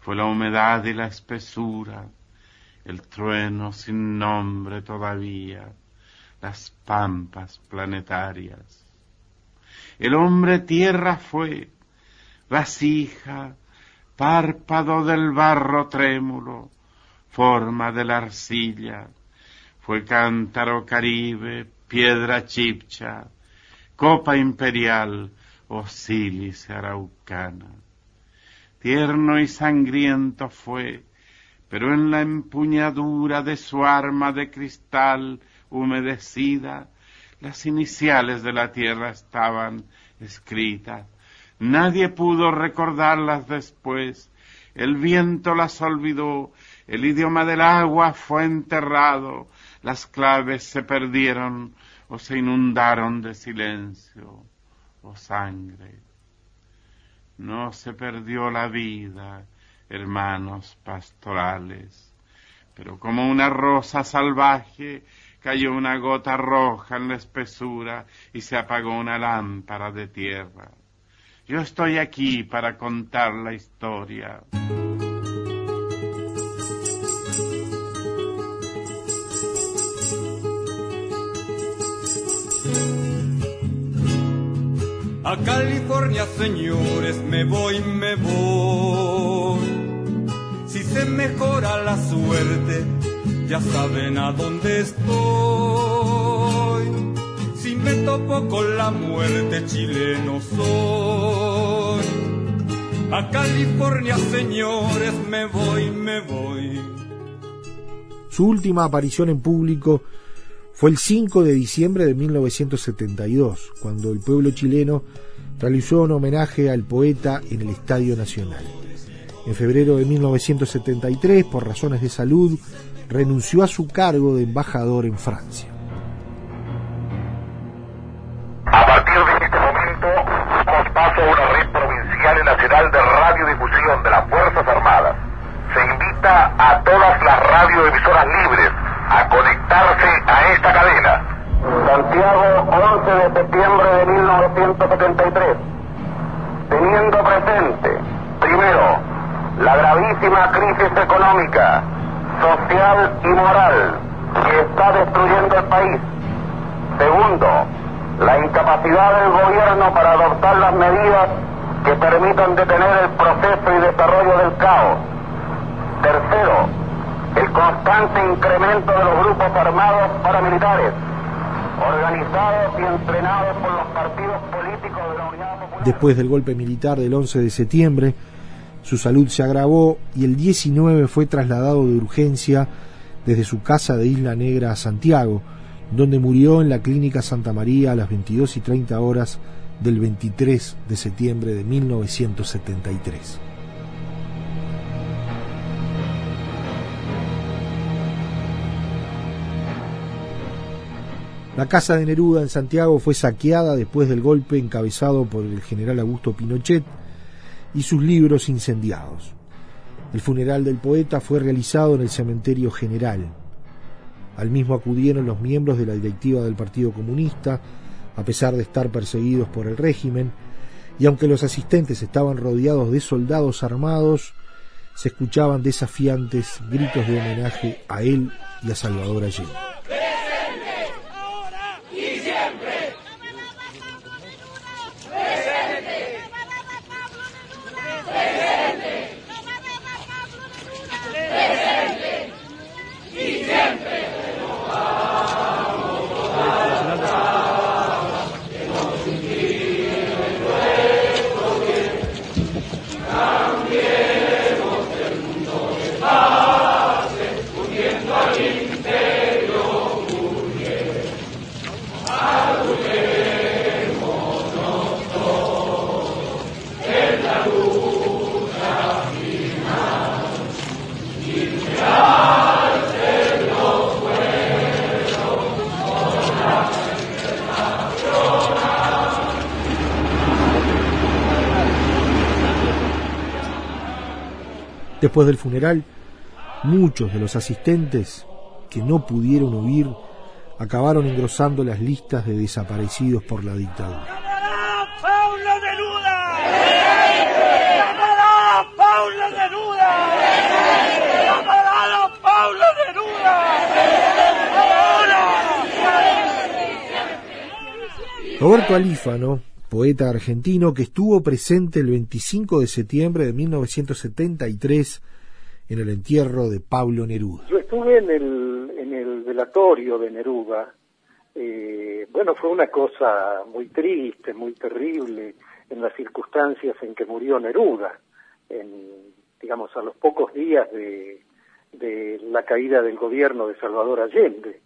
Speaker 28: Fue la humedad y la espesura, el trueno sin nombre todavía, las pampas planetarias. El hombre tierra fue, vasija, párpado del barro trémulo, forma de la arcilla, fue cántaro caribe, piedra chipcha, copa imperial o sílice araucana. Tierno y sangriento fue, pero en la empuñadura de su arma de cristal humedecida, las iniciales de la tierra estaban escritas. Nadie pudo recordarlas después. El viento las olvidó, el idioma del agua fue enterrado, las claves se perdieron o se inundaron de silencio o sangre. No se perdió la vida, hermanos pastorales, pero como una rosa salvaje cayó una gota roja en la espesura y se apagó una lámpara de tierra. Yo estoy aquí para contar la historia.
Speaker 29: A California, señores, me voy, me voy. Si se mejora la suerte, ya saben a dónde estoy. Si me topo con la muerte, chileno soy. A California, señores, me voy, me voy.
Speaker 2: Su última aparición en público fue el 5 de diciembre de 1972, cuando el pueblo chileno realizó un homenaje al poeta en el Estadio Nacional. En febrero de 1973, por razones de salud, renunció a su cargo de embajador en Francia.
Speaker 30: A partir de este momento, damos paso a una red provincial y nacional de radiodifusión de las Fuerzas Armadas. Se invita a todas las radioemisoras libres a conectarse a esta cadena.
Speaker 25: Santiago, 11 de septiembre de 1973. Teniendo presente, primero, la gravísima crisis económica, social y moral que está destruyendo el país. Segundo, la incapacidad del gobierno para adoptar las medidas que permitan detener el proceso y desarrollo del caos. Tercero, el constante incremento de los grupos armados paramilitares, organizados y entrenados por los partidos políticos de la Unidad Popular.
Speaker 2: Después del golpe militar del 11 de septiembre, su salud se agravó y el 19 fue trasladado de urgencia desde su casa de Isla Negra a Santiago, donde murió en la Clínica Santa María a las 22 y 30 horas del 23 de septiembre de 1973. La casa de Neruda en Santiago fue saqueada después del golpe encabezado por el general Augusto Pinochet y sus libros incendiados. El funeral del poeta fue realizado en el cementerio general. Al mismo acudieron los miembros de la directiva del Partido Comunista, a pesar de estar perseguidos por el régimen, y aunque los asistentes estaban rodeados de soldados armados, se escuchaban desafiantes gritos de homenaje a él y a Salvador Allende. Después del funeral, muchos de los asistentes que no pudieron huir acabaron engrosando las listas de desaparecidos por la dictadura. Roberto Alífano, poeta argentino que estuvo presente el 25 de septiembre de 1973 en el entierro de Pablo Neruda.
Speaker 31: Yo estuve en el, en el velatorio de Neruda. Eh, bueno, fue una cosa muy triste, muy terrible en las circunstancias en que murió Neruda, en, digamos, a los pocos días de, de la caída del gobierno de Salvador Allende.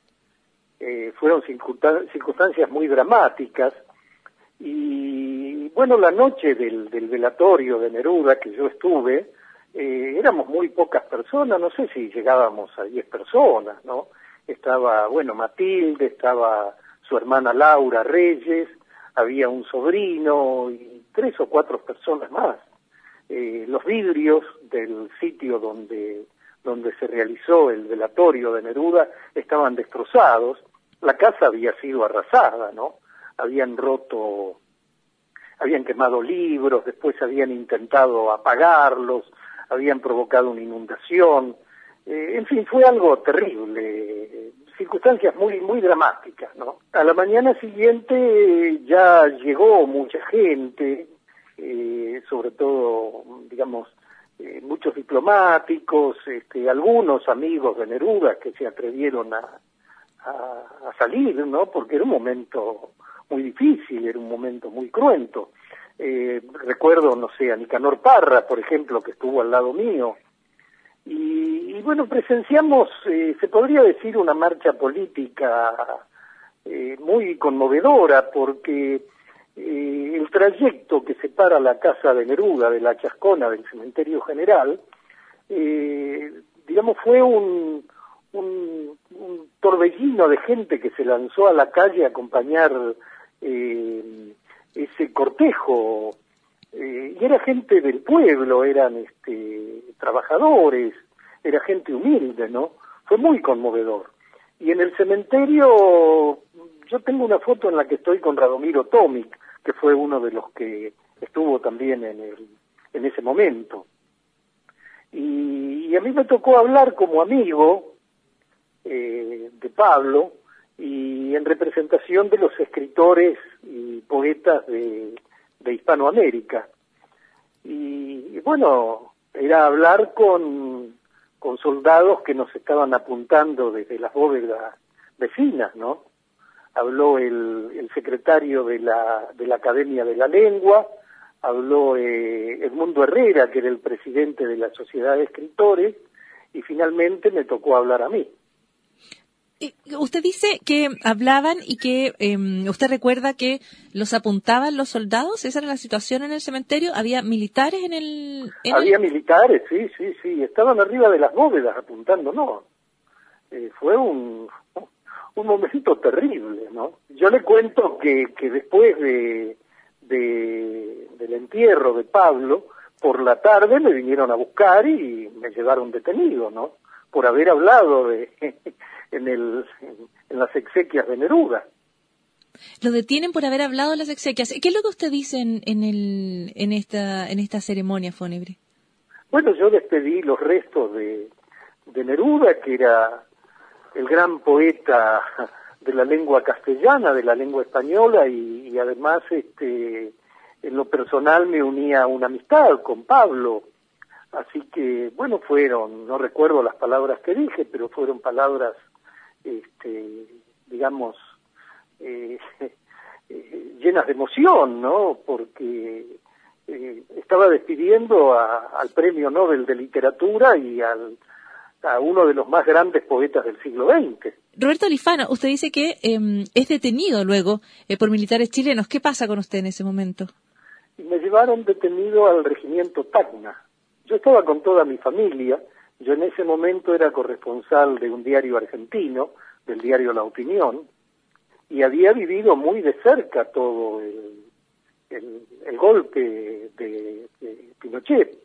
Speaker 31: Eh, fueron circunstancias muy dramáticas y bueno, la noche del, del velatorio de Neruda que yo estuve, eh, éramos muy pocas personas, no sé si llegábamos a 10 personas, ¿no? Estaba, bueno, Matilde, estaba su hermana Laura Reyes, había un sobrino y tres o cuatro personas más. Eh, los vidrios del sitio donde, donde se realizó el velatorio de Neruda estaban destrozados, la casa había sido arrasada, ¿no? Habían roto, habían quemado libros, después habían intentado apagarlos, habían provocado una inundación, eh, en fin, fue algo terrible, circunstancias muy muy dramáticas, ¿no? A la mañana siguiente ya llegó mucha gente, eh, sobre todo, digamos, eh, muchos diplomáticos, este, algunos amigos de Neruda que se atrevieron a, a, salir, ¿no? Porque era un momento muy difícil, era un momento muy cruento. Eh, recuerdo, no sé, a Nicanor Parra, por ejemplo, que estuvo al lado mío. Y, y bueno, presenciamos, eh, se podría decir, una marcha política eh, muy conmovedora, porque eh, el trayecto que separa la casa de Neruda de la Chascona del cementerio general, eh, digamos, fue un, un, un, torbellino de gente que se lanzó a la calle a acompañar eh, ese cortejo. Eh, y era gente del pueblo, eran este, trabajadores, era gente humilde, ¿no? Fue muy conmovedor. Y en el cementerio, yo tengo una foto en la que estoy con Radomiro Tomic, que fue uno de los que estuvo también en, el, en ese momento. Y, y a mí me tocó hablar como amigo eh, de Pablo y en representación de los escritores y poetas de, Hispanoamérica. Y, bueno, era hablar con, con soldados que nos estaban apuntando desde las bóvedas vecinas, ¿no? habló el, el secretario de la, de la Academia de la Lengua, habló eh, Edmundo Herrera, que era el presidente de la Sociedad de Escritores, y finalmente me tocó hablar a mí.
Speaker 32: Usted dice que hablaban y que eh, usted recuerda que los apuntaban los soldados. ¿Esa era la situación en el cementerio? ¿Había militares en el...?
Speaker 31: Había militares, sí, sí, sí. Estaban arriba de las bóvedas apuntándonos. Eh, fue un, un momento terrible, ¿no? Yo le cuento que, que después de, de, del entierro de Pablo, por la tarde me vinieron a buscar y me llevaron detenido, ¿no? Por haber hablado de, en, el, en las exequias de Neruda.
Speaker 32: Lo detienen por haber hablado de las exequias. ¿Qué es lo que usted dice en, en, el, en, esta, en esta ceremonia fúnebre?
Speaker 31: Bueno, yo despedí los restos de, de Neruda, que era el gran poeta de la lengua castellana, de la lengua española y, y, además este en lo personal me unía una amistad con Pablo. Así que bueno, fueron, no recuerdo las palabras que dije, pero fueron palabras este digamos eh, eh, llenas de emoción, ¿no? Porque eh, estaba despidiendo a, al Premio Nobel de Literatura y al a uno de los más grandes poetas del siglo XX.
Speaker 32: Roberto Lifano, usted dice que eh, es detenido luego eh, por militares chilenos. ¿Qué pasa con usted en ese momento?
Speaker 31: Y me llevaron detenido al regimiento Tacna. Yo estaba con toda mi familia. Yo en ese momento era corresponsal de un diario argentino, del diario La Opinión, y había vivido muy de cerca todo el, golpe de, Pinochet.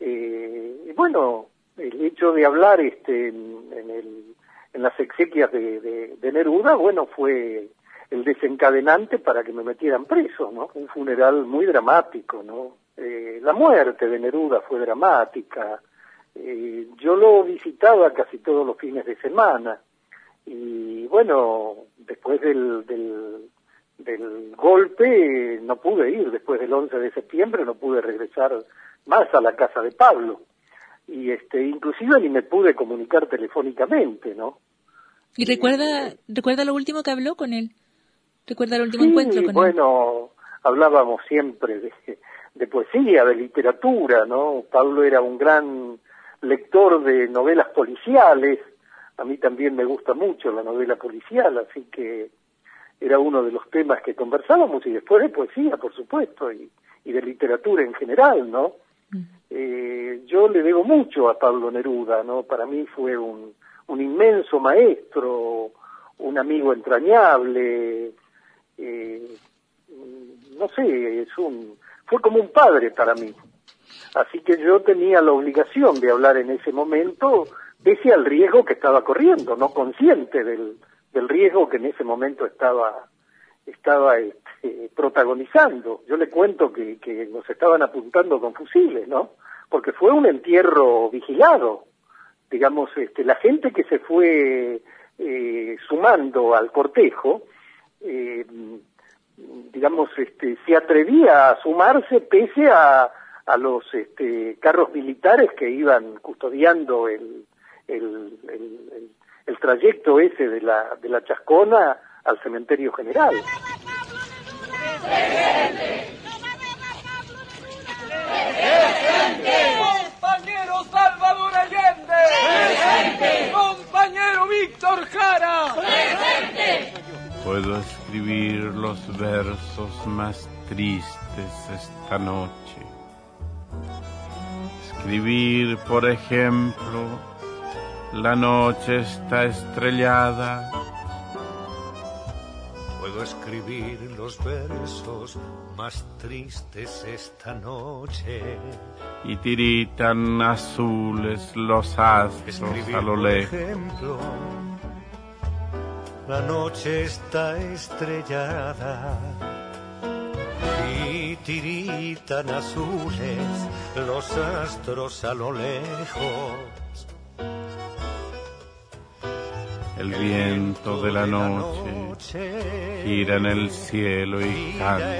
Speaker 31: Eh, y bueno, el hecho de hablar este en, en, el, en las exequias de, de, de, Neruda, bueno, fue el desencadenante para que me metieran preso, ¿no? Un funeral muy dramático, ¿no? Eh, la muerte de Neruda fue dramática. Eh, yo lo visitaba casi todos los fines de semana. Y bueno, después del, del, del golpe no pude ir, después del 11 de septiembre no pude regresar más a la casa de Pablo y este inclusive ni me pude comunicar telefónicamente, ¿no?
Speaker 32: ¿Y recuerda recuerda lo último que habló con él? ¿Recuerda el último
Speaker 31: sí,
Speaker 32: encuentro con
Speaker 31: bueno,
Speaker 32: él?
Speaker 31: Bueno, hablábamos siempre de, de poesía, de literatura, ¿no? Pablo era un gran lector de novelas policiales, a mí también me gusta mucho la novela policial, así que era uno de los temas que conversábamos y después de poesía, por supuesto, y, y de literatura en general, ¿no? Eh, yo le debo mucho a Pablo Neruda, ¿no? Para mí fue un, un inmenso maestro, un amigo entrañable, eh, no sé, es un, fue como un padre para mí. Así que yo tenía la obligación de hablar en ese momento, pese al riesgo que estaba corriendo, no consciente del, del riesgo que en ese momento estaba, estaba este, protagonizando. Yo le cuento que, que nos estaban apuntando con fusiles, ¿no? Porque fue un entierro vigilado. Digamos, este, la gente que se fue eh, sumando al cortejo, eh, digamos, este, se atrevía a sumarse pese a, a los este, carros militares que iban custodiando el, el, el, el, trayecto ese de la, de la Chascona al cementerio general.
Speaker 33: Compañero Salvador Allende. Compañero Víctor Jara.
Speaker 28: Puedo escribir los versos más tristes esta noche. Escribir, por ejemplo, la noche está estrellada.
Speaker 34: Puedo escribir los versos más tristes esta noche.
Speaker 28: Y tiritan azules los astros a lo lejos.
Speaker 34: ejemplo, la noche está estrellada tiritan azules los astros a lo lejos.
Speaker 28: El viento de la noche gira en el cielo y canta.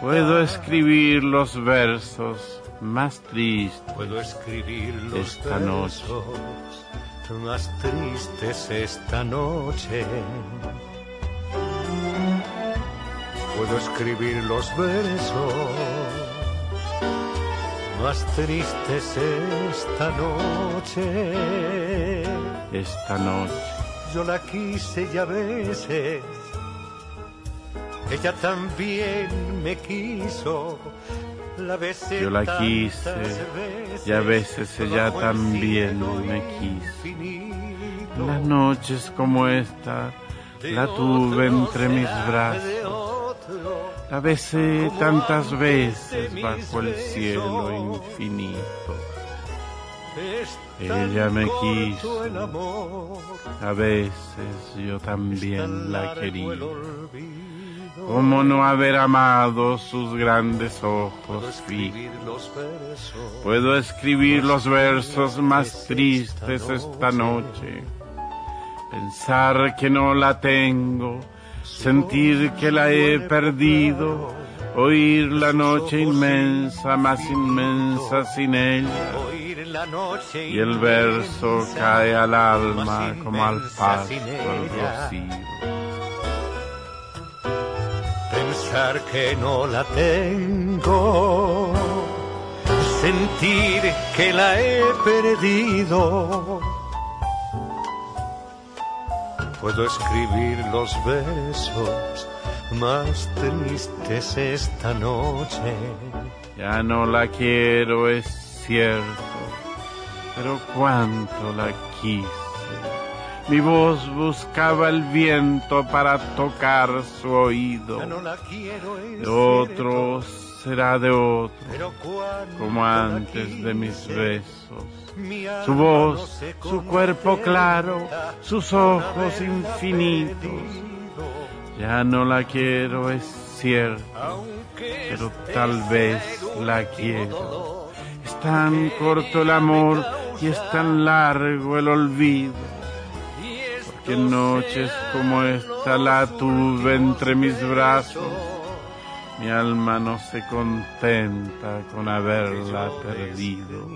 Speaker 28: Puedo escribir los versos más tristes
Speaker 34: Puedo escribir los
Speaker 28: esta noche.
Speaker 34: más tristes esta noche. Puedo escribir los versos más tristes esta noche.
Speaker 28: Esta noche
Speaker 34: Yo la quise y a veces ella también me quiso. La besé
Speaker 28: yo la quise
Speaker 34: veces
Speaker 28: y a veces ella también me quiso.
Speaker 34: infinito.
Speaker 28: Las noches como esta la tuve entre mis brazos. La besé tantas veces bajo el cielo infinito. Ella me quiso, a veces yo también la quería. ¿Cómo no haber amado sus grandes ojos fijos? Puedo escribir los versos más tristes esta noche. Pensar que no la tengo, sentir que la he perdido, oír la noche inmensa, más inmensa sin ella. Y el verso cae al alma como al pasto rocío.
Speaker 34: pensar que no la tengo, sentir que la he perdido. Puedo escribir los versos más tristes esta noche.
Speaker 28: Ya no la quiero, es cierto, pero cuánto la quise. Mi voz buscaba el viento para tocar su oído.
Speaker 34: Ya no la quiero, es
Speaker 28: De otro
Speaker 34: cierto,
Speaker 28: será de otro, como antes de mis besos. Su voz, su cuerpo claro, sus ojos infinitos. Ya no la quiero, es cierto, pero tal vez la quiero. Es tan corto el amor y es tan largo el olvido. Porque noches como esta la tuve entre mis brazos. Mi alma no se contenta con haberla perdido.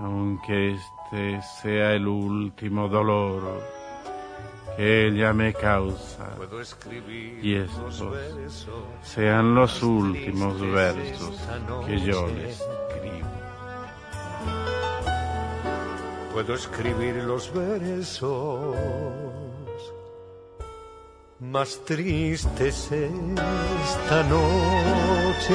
Speaker 28: Aunque este sea el último dolor que ella me causa
Speaker 34: Puedo escribir
Speaker 28: y estos sean los últimos versos que yo le escribo.
Speaker 34: Puedo escribir los versos más tristes esta noche.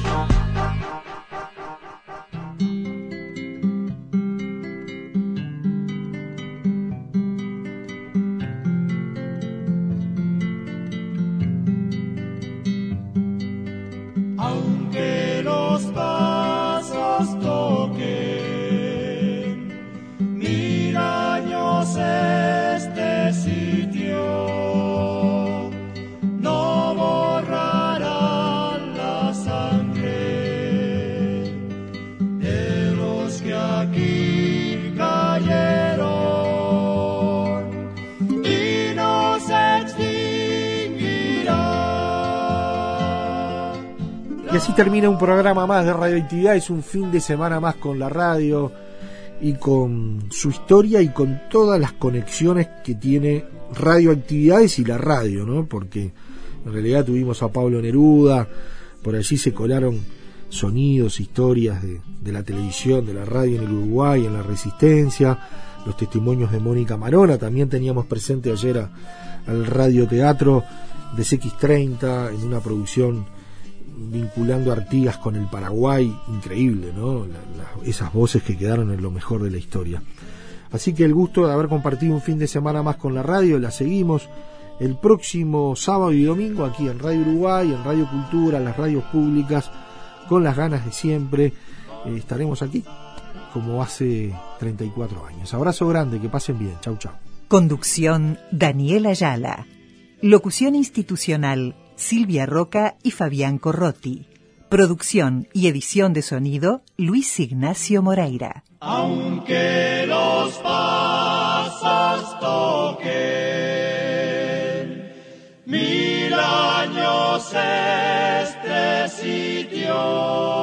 Speaker 2: Termina un programa más de radioactividad, es un fin de semana más con la radio y con su historia y con todas las conexiones que tiene radioactividades y la radio, ¿no? Porque en realidad tuvimos a Pablo Neruda, por allí se colaron sonidos, historias de, de la televisión, de la radio en el Uruguay, en la Resistencia, los testimonios de Mónica Marona, también teníamos presente ayer a- al radioteatro de CX30 en una producción vinculando Artigas con el Paraguay, increíble, ¿no? Esas voces que quedaron en lo mejor de la historia. Así que el gusto de haber compartido un fin de semana más con la radio, la seguimos el próximo sábado y domingo aquí en Radio Uruguay, en Radio Cultura, las radios públicas, con las ganas de siempre. Eh, estaremos aquí como hace 34 años. Abrazo grande, que pasen bien. Chau, chau.
Speaker 26: Conducción Daniel Ayala. Locución institucional Silvia Roca y Fabián Corrotti. Producción y edición de sonido Luis Ignacio Moreira.
Speaker 33: Aunque los pasos toquen mil años este sitio.